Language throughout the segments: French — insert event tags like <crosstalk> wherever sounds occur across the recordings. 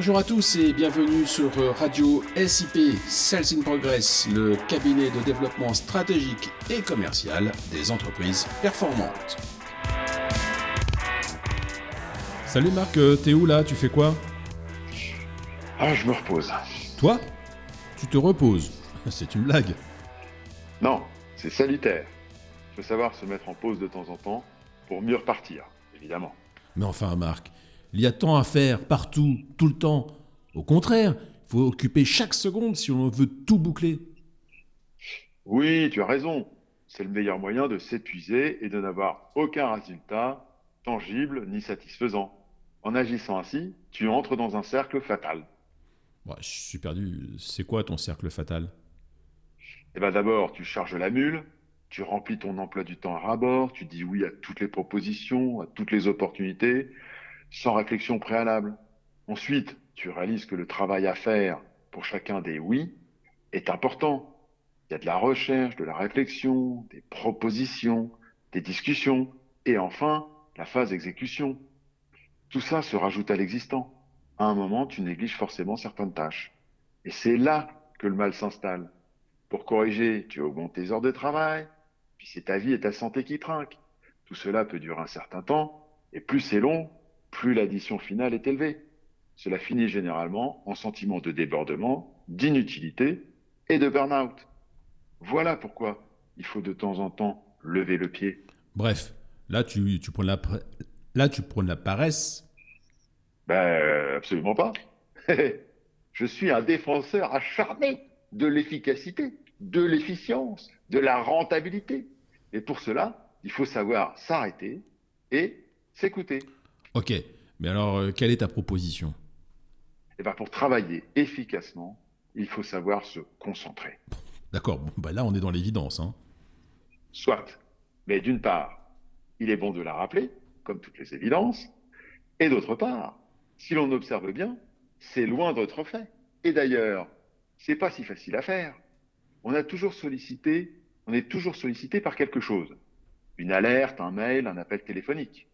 Bonjour à tous et bienvenue sur Radio SIP Sales in Progress, le cabinet de développement stratégique et commercial des entreprises performantes. Salut Marc, euh, t'es où là? Tu fais quoi? Ah, je me repose. Toi? Tu te reposes <laughs> C'est une blague. Non, c'est salutaire. Il faut savoir se mettre en pause de temps en temps pour mieux repartir, évidemment. Mais enfin Marc, il y a tant à faire partout, tout le temps. Au contraire, il faut occuper chaque seconde si on veut tout boucler. Oui, tu as raison. C'est le meilleur moyen de s'épuiser et de n'avoir aucun résultat tangible ni satisfaisant. En agissant ainsi, tu entres dans un cercle fatal. Je suis perdu. C'est quoi ton cercle fatal? Eh bien d'abord, tu charges la mule, tu remplis ton emploi du temps à rabord, tu dis oui à toutes les propositions, à toutes les opportunités, sans réflexion préalable. Ensuite, tu réalises que le travail à faire pour chacun des oui est important. Il y a de la recherche, de la réflexion, des propositions, des discussions, et enfin, la phase exécution. Tout ça se rajoute à l'existant. À un moment, tu négliges forcément certaines tâches. Et c'est là que le mal s'installe. Pour corriger, tu augmentes tes heures de travail, puis c'est ta vie et ta santé qui trinquent. Tout cela peut durer un certain temps, et plus c'est long, plus l'addition finale est élevée. Cela finit généralement en sentiment de débordement, d'inutilité et de burn-out. Voilà pourquoi il faut de temps en temps lever le pied. Bref, là tu, tu prends la, là tu prends la paresse. Ben, absolument pas. <laughs> Je suis un défenseur acharné de l'efficacité, de l'efficience, de la rentabilité. Et pour cela, il faut savoir s'arrêter et s'écouter. Ok, mais alors euh, quelle est ta proposition? Et ben pour travailler efficacement, il faut savoir se concentrer. D'accord, bon, bah là on est dans l'évidence. Hein. Soit. Mais d'une part, il est bon de la rappeler, comme toutes les évidences. Et d'autre part, si l'on observe bien, c'est loin d'être fait. Et d'ailleurs, c'est pas si facile à faire. On a toujours sollicité, on est toujours sollicité par quelque chose. Une alerte, un mail, un appel téléphonique.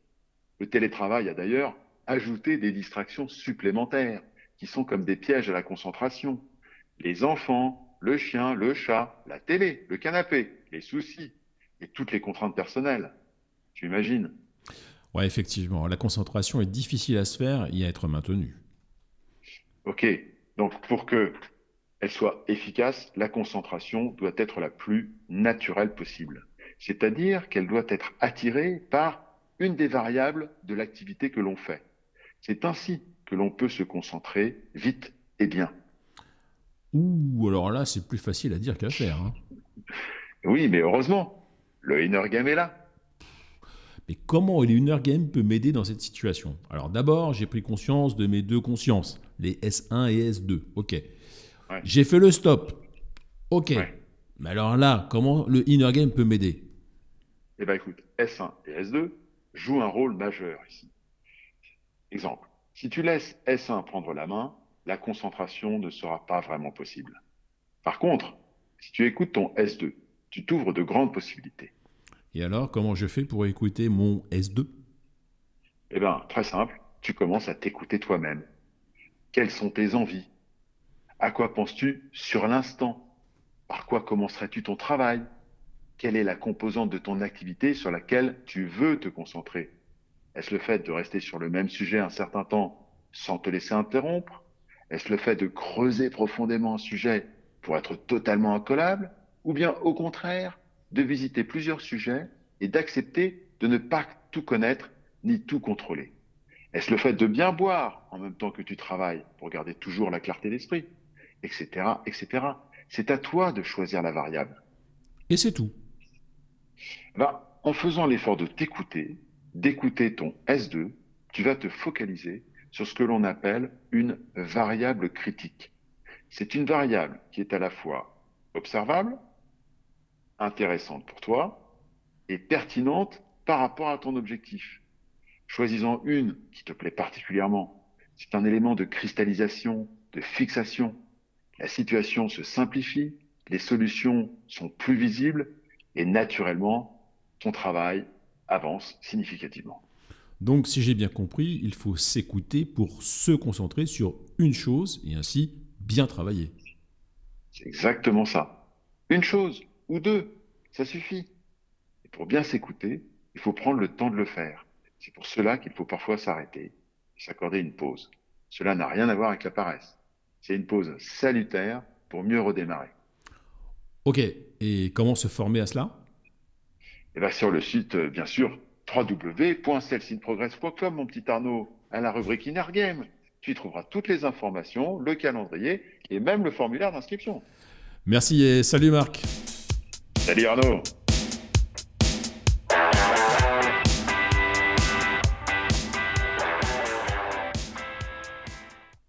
Le télétravail a d'ailleurs ajouté des distractions supplémentaires qui sont comme des pièges à la concentration. Les enfants, le chien, le chat, la télé, le canapé, les soucis et toutes les contraintes personnelles. Tu imagines? Ouais, effectivement, la concentration est difficile à se faire et à être maintenue. Ok, donc pour que elle soit efficace, la concentration doit être la plus naturelle possible. C'est-à-dire qu'elle doit être attirée par une des variables de l'activité que l'on fait. C'est ainsi que l'on peut se concentrer vite et bien. Ouh, alors là, c'est plus facile à dire qu'à faire. Hein. Oui, mais heureusement, le inner game est là. Mais comment le inner game peut m'aider dans cette situation? Alors d'abord, j'ai pris conscience de mes deux consciences, les S1 et S2. Ok. Ouais. J'ai fait le stop. Ok. Ouais. Mais alors là, comment le inner game peut m'aider? Eh bien écoute, S1 et S2 jouent un rôle majeur ici. Exemple, si tu laisses S1 prendre la main, la concentration ne sera pas vraiment possible. Par contre, si tu écoutes ton S2, tu t'ouvres de grandes possibilités. Et alors, comment je fais pour écouter mon S2 Eh bien, très simple, tu commences à t'écouter toi-même. Quelles sont tes envies? À quoi penses-tu sur l'instant? Par quoi commencerais-tu ton travail? Quelle est la composante de ton activité sur laquelle tu veux te concentrer? Est-ce le fait de rester sur le même sujet un certain temps sans te laisser interrompre? Est-ce le fait de creuser profondément un sujet pour être totalement incollable? Ou bien au contraire, de visiter plusieurs sujets et d'accepter de ne pas tout connaître ni tout contrôler? Est-ce le fait de bien boire en même temps que tu travailles pour garder toujours la clarté d'esprit? Etc. etc. C'est à toi de choisir la variable. Et c'est tout. Ben, en faisant l'effort de t'écouter, d'écouter ton S2, tu vas te focaliser sur ce que l'on appelle une variable critique. C'est une variable qui est à la fois observable, intéressante pour toi et pertinente par rapport à ton objectif. Choisis-en une qui te plaît particulièrement. C'est un élément de cristallisation, de fixation. La situation se simplifie, les solutions sont plus visibles et naturellement, ton travail avance significativement. Donc, si j'ai bien compris, il faut s'écouter pour se concentrer sur une chose et ainsi bien travailler. C'est exactement ça. Une chose ou deux, ça suffit. Et pour bien s'écouter, il faut prendre le temps de le faire. C'est pour cela qu'il faut parfois s'arrêter et s'accorder une pause. Cela n'a rien à voir avec la paresse. C'est une pause salutaire pour mieux redémarrer. Ok, et comment se former à cela? Eh bien, sur le site, euh, bien sûr, www.celsinprogress.com, mon petit Arnaud, à la rubrique Inner Game. Tu y trouveras toutes les informations, le calendrier et même le formulaire d'inscription. Merci et salut Marc. Salut Arnaud